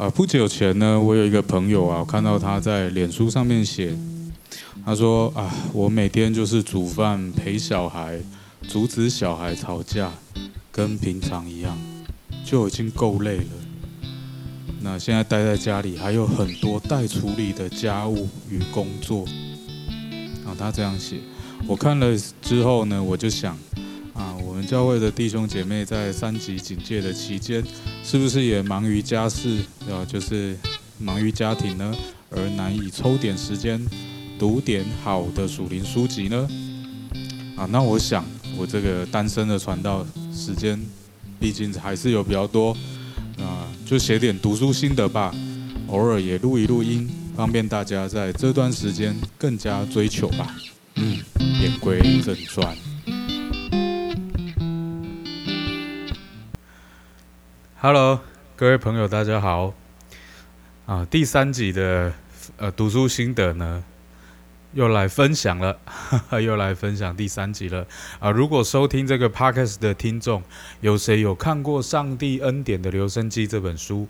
啊，不久前呢，我有一个朋友啊，我看到他在脸书上面写，他说啊，我每天就是煮饭、陪小孩、阻止小孩吵架，跟平常一样，就已经够累了。那现在待在家里，还有很多待处理的家务与工作。啊，他这样写，我看了之后呢，我就想。教会的弟兄姐妹在三级警戒的期间，是不是也忙于家事，啊，就是忙于家庭呢，而难以抽点时间读点好的属灵书籍呢？啊，那我想，我这个单身的传道时间，毕竟还是有比较多，啊，就写点读书心得吧，偶尔也录一录音，方便大家在这段时间更加追求吧。嗯，言归正传。Hello，各位朋友，大家好。啊，第三集的呃读书心得呢，又来分享了，又来分享第三集了。啊，如果收听这个 Podcast 的听众，有谁有看过《上帝恩典的留声机》这本书，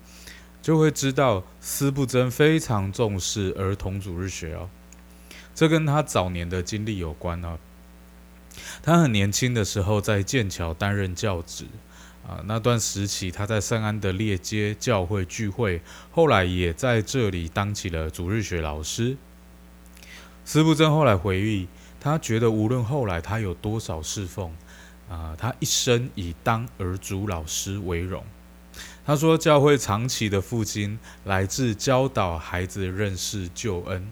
就会知道斯布真非常重视儿童主日学哦。这跟他早年的经历有关哦。他很年轻的时候在剑桥担任教职。啊，那段时期他在圣安德烈街教会聚会，后来也在这里当起了主日学老师。斯布珍后来回忆，他觉得无论后来他有多少侍奉，啊，他一生以当儿主老师为荣。他说，教会长期的父亲来自教导孩子认识救恩。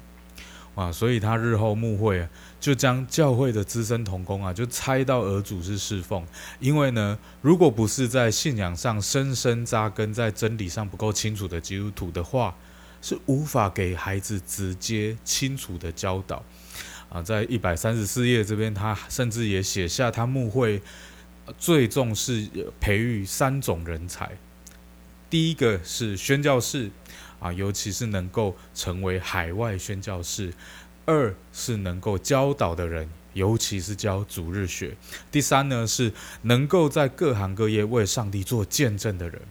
啊，所以他日后牧会就将教会的资深童工啊，就猜到儿主是侍奉，因为呢，如果不是在信仰上深深扎根，在真理上不够清楚的基督徒的话，是无法给孩子直接清楚的教导。啊，在一百三十四页这边，他甚至也写下他牧会最重视培育三种人才，第一个是宣教士。啊，尤其是能够成为海外宣教士；二是能够教导的人，尤其是教主日学；第三呢，是能够在各行各业为上帝做见证的人。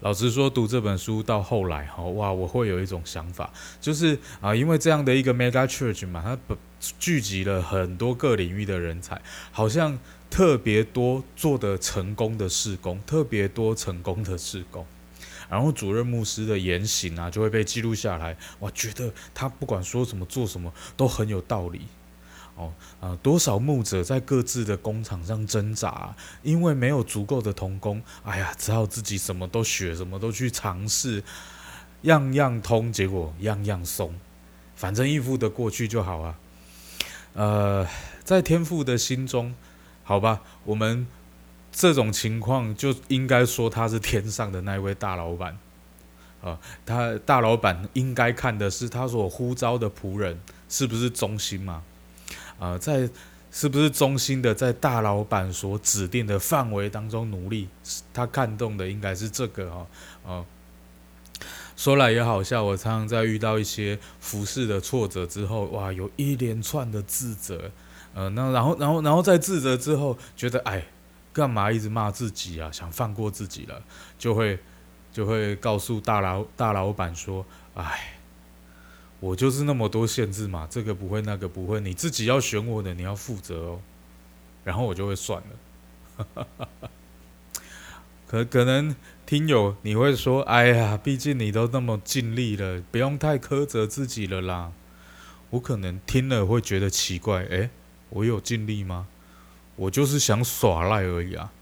老实说，读这本书到后来，哈哇，我会有一种想法，就是啊，因为这样的一个 mega church 嘛，它聚集了很多各领域的人才，好像特别多做的成功的事工，特别多成功的事工。然后主任牧师的言行啊，就会被记录下来。我觉得他不管说什么做什么都很有道理。哦，啊，多少牧者在各自的工厂上挣扎，因为没有足够的童工，哎呀，只好自己什么都学，什么都去尝试，样样通，结果样样松。反正应付的过去就好啊。呃，在天父的心中，好吧，我们。这种情况就应该说他是天上的那位大老板，啊，他大老板应该看的是他所呼召的仆人是不是忠心嘛？啊，在是不是忠心的在大老板所指定的范围当中努力？他看中的应该是这个哈，啊，说来也好笑，我常常在遇到一些服饰的挫折之后，哇，有一连串的自责，呃，那然后然后然后在自责之后，觉得哎。干嘛一直骂自己啊？想放过自己了，就会就会告诉大老大老板说：“哎，我就是那么多限制嘛，这个不会，那个不会，你自己要选我的，你要负责哦。”然后我就会算了。可可能听友你会说：“哎呀，毕竟你都那么尽力了，不用太苛责自己了啦。”我可能听了会觉得奇怪：“哎，我有尽力吗？”我就是想耍赖而已啊！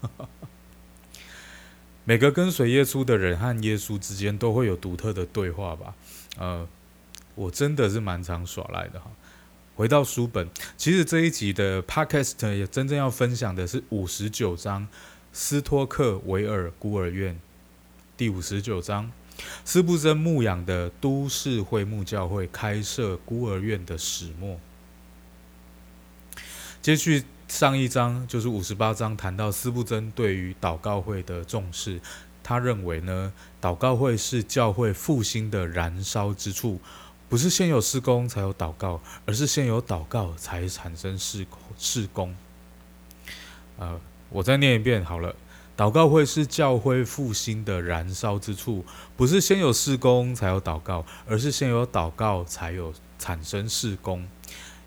每个跟随耶稣的人和耶稣之间都会有独特的对话吧？呃，我真的是蛮常耍赖的哈。回到书本，其实这一集的 Podcast 也真正要分享的是五十九章斯托克维尔孤儿院第五十九章斯布森牧养的都市会牧教会开设孤儿院的始末。接续。上一章就是五十八章，谈到斯布真对于祷告会的重视。他认为呢，祷告会是教会复兴的燃烧之处，不是先有施工才有祷告，而是先有祷告才产生施施工。呃，我再念一遍好了。祷告会是教会复兴的燃烧之处，不是先有事工才有祷告，而是先有祷告才有产生事工。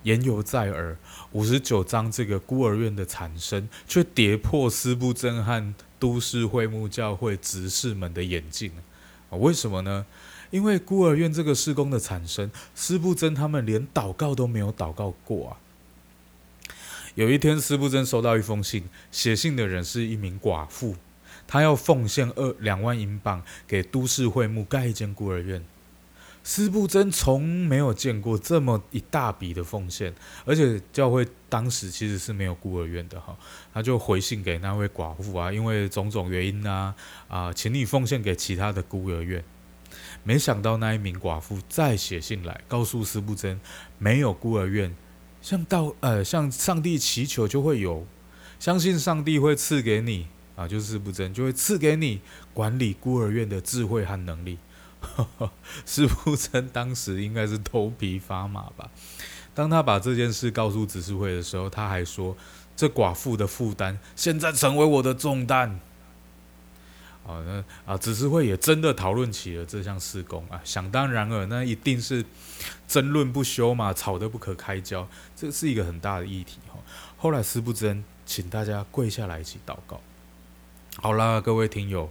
言犹在耳，五十九章这个孤儿院的产生，却跌破斯布真和都市会幕教会执事们的眼镜啊！为什么呢？因为孤儿院这个事工的产生，斯布真他们连祷告都没有祷告过啊！有一天，斯布真收到一封信，写信的人是一名寡妇，她要奉献二两万英镑给都市会幕盖一间孤儿院。斯布真从没有见过这么一大笔的奉献，而且教会当时其实是没有孤儿院的哈，他就回信给那位寡妇啊，因为种种原因啊啊，请你奉献给其他的孤儿院。没想到那一名寡妇再写信来，告诉斯布真没有孤儿院，向到呃向上帝祈求就会有，相信上帝会赐给你啊，就是斯布真就会赐给你管理孤儿院的智慧和能力。师傅真当时应该是头皮发麻吧。当他把这件事告诉执事会的时候，他还说：“这寡妇的负担现在成为我的重担。”啊，那啊，执事会也真的讨论起了这项事工啊。想当然尔，那一定是争论不休嘛，吵得不可开交。这是一个很大的议题哈。后来师不真请大家跪下来一起祷告。好啦，各位听友。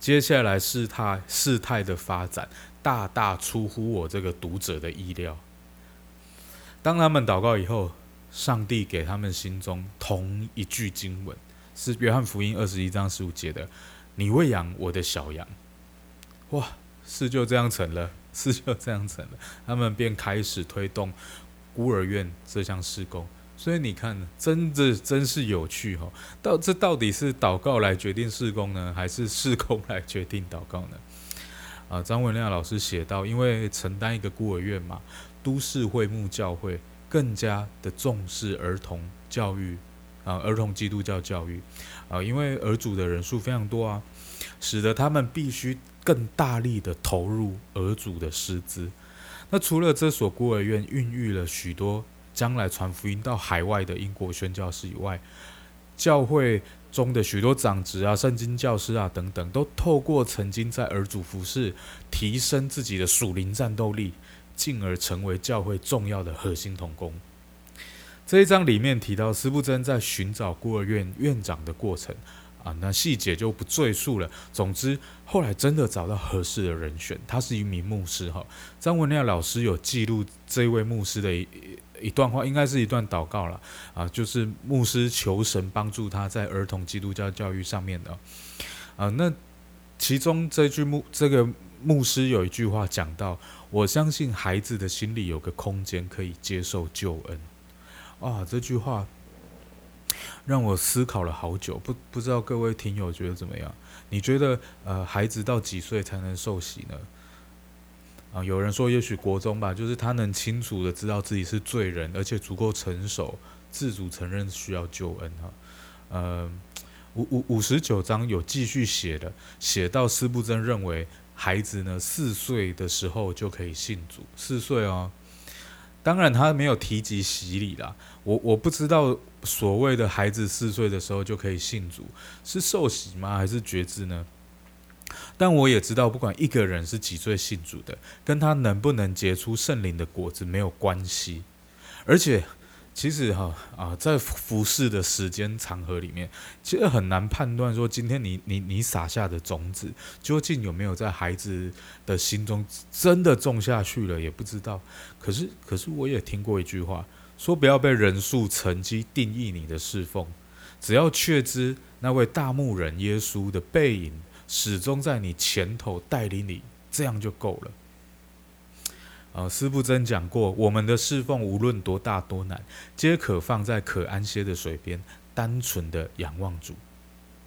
接下来事态事态的发展大大出乎我这个读者的意料。当他们祷告以后，上帝给他们心中同一句经文，是约翰福音二十一章十五节的：“你喂养我的小羊。”哇，事就这样成了，事就这样成了。他们便开始推动孤儿院这项施工。所以你看，真的真是有趣哈！到这到底是祷告来决定事工呢，还是事工来决定祷告呢？啊，张文亮老师写到，因为承担一个孤儿院嘛，都市会幕教会更加的重视儿童教育啊，儿童基督教教育啊，因为儿主的人数非常多啊，使得他们必须更大力的投入儿主的师资。那除了这所孤儿院孕育了许多。将来传福音到海外的英国宣教士以外，教会中的许多长职啊、圣经教师啊等等，都透过曾经在儿主服侍，提升自己的属灵战斗力，进而成为教会重要的核心同工。这一章里面提到，斯布真在寻找孤儿院院长的过程啊，那细节就不赘述了。总之，后来真的找到合适的人选，他是一名牧师哈。张文亮老师有记录这位牧师的。一一段话应该是一段祷告了啊，就是牧师求神帮助他在儿童基督教教育上面的啊。那其中这句牧这个牧师有一句话讲到：“我相信孩子的心里有个空间可以接受救恩。”啊，这句话让我思考了好久，不不知道各位听友觉得怎么样？你觉得呃，孩子到几岁才能受洗呢？啊，有人说也许国中吧，就是他能清楚的知道自己是罪人，而且足够成熟，自主承认需要救恩哈。呃，五五五十九章有继续写的，写到斯布真认为孩子呢四岁的时候就可以信主，四岁哦。当然他没有提及洗礼啦，我我不知道所谓的孩子四岁的时候就可以信主，是受洗吗，还是觉知呢？但我也知道，不管一个人是几岁信主的，跟他能不能结出圣灵的果子没有关系。而且，其实哈啊，在服侍的时间长河里面，其实很难判断说，今天你你你撒下的种子，究竟有没有在孩子的心中真的种下去了，也不知道。可是，可是我也听过一句话，说不要被人数成绩定义你的侍奉，只要确知那位大牧人耶稣的背影。始终在你前头带领你，这样就够了。啊，师不真讲过，我们的侍奉无论多大多难，皆可放在可安歇的水边，单纯的仰望主。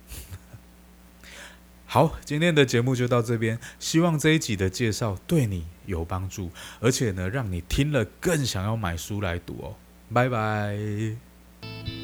好，今天的节目就到这边，希望这一集的介绍对你有帮助，而且呢，让你听了更想要买书来读哦。拜拜。